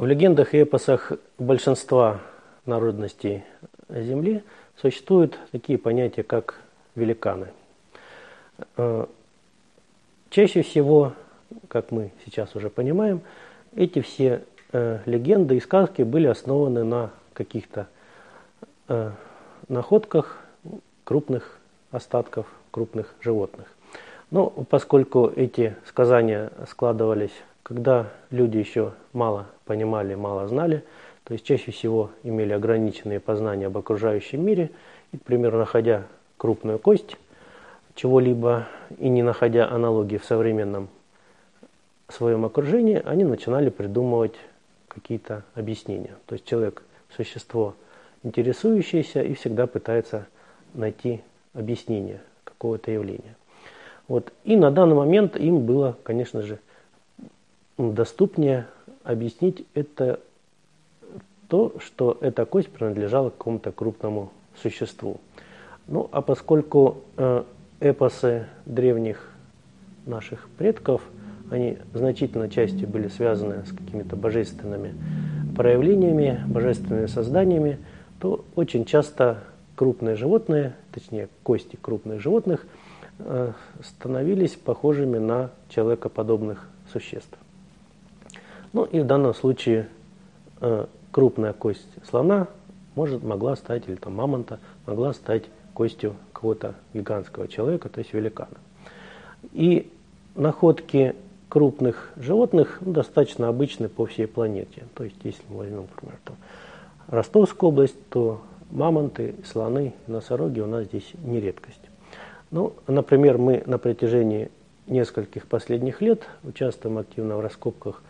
В легендах и эпосах большинства народностей Земли существуют такие понятия, как великаны. Э, чаще всего, как мы сейчас уже понимаем, эти все э, легенды и сказки были основаны на каких-то э, находках крупных остатков крупных животных. Но поскольку эти сказания складывались, когда люди еще мало понимали, мало знали, то есть чаще всего имели ограниченные познания об окружающем мире, и, к примеру, находя крупную кость чего-либо и не находя аналогии в современном своем окружении, они начинали придумывать какие-то объяснения. То есть человек – существо интересующееся и всегда пытается найти объяснение какого-то явления. Вот. И на данный момент им было, конечно же, доступнее объяснить это то, что эта кость принадлежала какому-то крупному существу. Ну, а поскольку э, эпосы древних наших предков, они значительной частью были связаны с какими-то божественными проявлениями, божественными созданиями, то очень часто крупные животные, точнее кости крупных животных, э, становились похожими на человекоподобных существ. Ну и в данном случае э, крупная кость слона может, могла стать, или там мамонта, могла стать костью какого-то гигантского человека, то есть великана. И находки крупных животных ну, достаточно обычны по всей планете. То есть, если мы возьмем, например, там, Ростовскую область, то мамонты, слоны, носороги у нас здесь не редкость. Ну, например, мы на протяжении нескольких последних лет участвуем активно в раскопках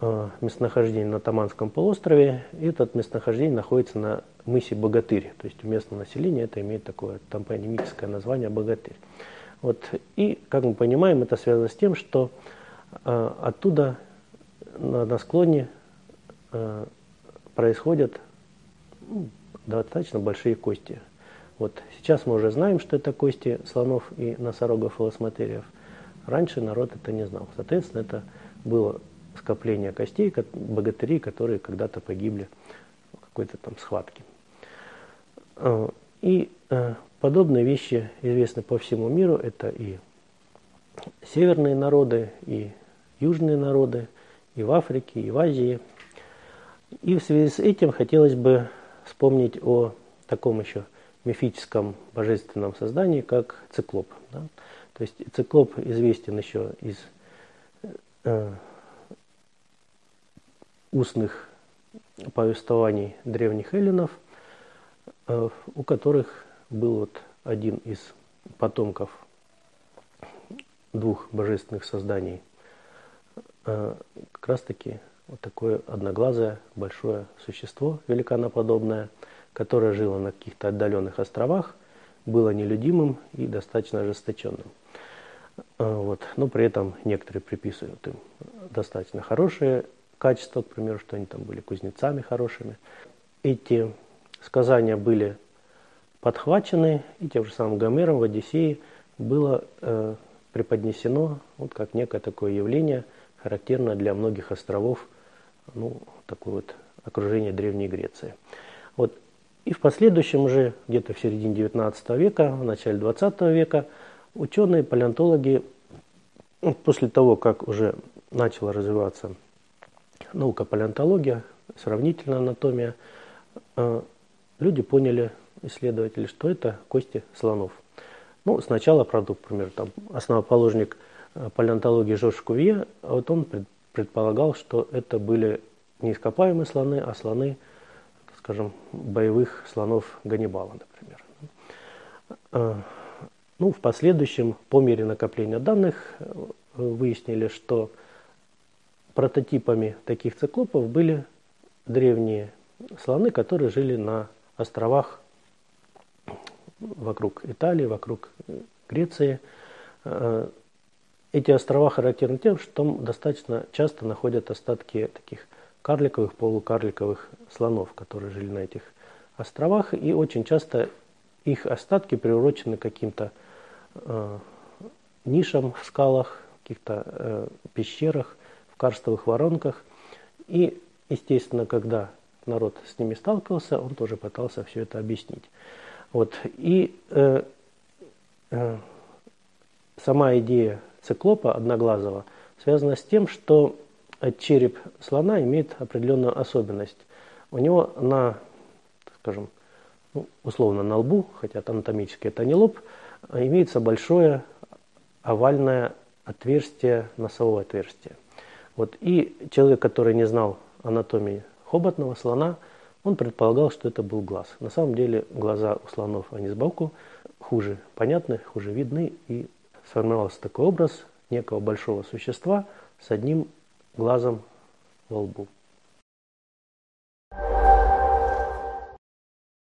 э, местонахождений на Таманском полуострове. И это местонахождение находится на мысе Богатырь. То есть у местного населения это имеет такое топонимическое название Богатырь. Вот. И, как мы понимаем, это связано с тем, что э, оттуда на, на склоне э, происходят ну, достаточно большие кости. Вот сейчас мы уже знаем, что это кости слонов и носорогов и лосматериев. Раньше народ это не знал. Соответственно, это было скопление костей богатырей, которые когда-то погибли в какой-то там схватке. А, и э, подобные вещи известны по всему миру. Это и северные народы, и южные народы, и в Африке, и в Азии. И в связи с этим хотелось бы вспомнить о таком еще мифическом божественном создании, как циклоп. Да? То есть циклоп известен еще из э, устных повествований древних эллинов, э, у которых был вот один из потомков двух божественных созданий, э, как раз таки вот такое одноглазое большое существо великаноподобное, которое жило на каких-то отдаленных островах, было нелюдимым и достаточно ожесточенным. А, вот. Но при этом некоторые приписывают им достаточно хорошие качества, к примеру, что они там были кузнецами хорошими. Эти сказания были подхвачены, и тем же самым Гомером в Одиссее было э, преподнесено вот как некое такое явление, характерное для многих островов ну, такое вот окружение Древней Греции. Вот. И в последующем уже, где-то в середине 19 века, в начале 20 века, ученые, палеонтологи, ну, после того, как уже начала развиваться наука палеонтология, сравнительная анатомия, э, люди поняли, исследователи, что это кости слонов. Ну, сначала, правда, например, там основоположник э, палеонтологии Жорж Кувье, вот он предполагал, что это были не ископаемые слоны, а слоны, скажем, боевых слонов Ганнибала, например. А, ну, в последующем, по мере накопления данных, выяснили, что прототипами таких циклопов были древние слоны, которые жили на островах вокруг Италии, вокруг Греции. Эти острова характерны тем, что там достаточно часто находят остатки таких карликовых, полукарликовых слонов, которые жили на этих островах. И очень часто их остатки приурочены каким-то э, нишам в скалах, каких-то э, пещерах, карстовых воронках. И естественно, когда народ с ними сталкивался, он тоже пытался все это объяснить. Вот. И э, э, сама идея циклопа одноглазого связана с тем, что череп слона имеет определенную особенность. У него на, скажем, ну, условно на лбу, хотя анатомически это не лоб, имеется большое овальное отверстие, носового отверстия. Вот. И человек, который не знал анатомии хоботного слона, он предполагал, что это был глаз. На самом деле глаза у слонов, они сбоку, хуже понятны, хуже видны, и сформировался такой образ некого большого существа с одним глазом во лбу.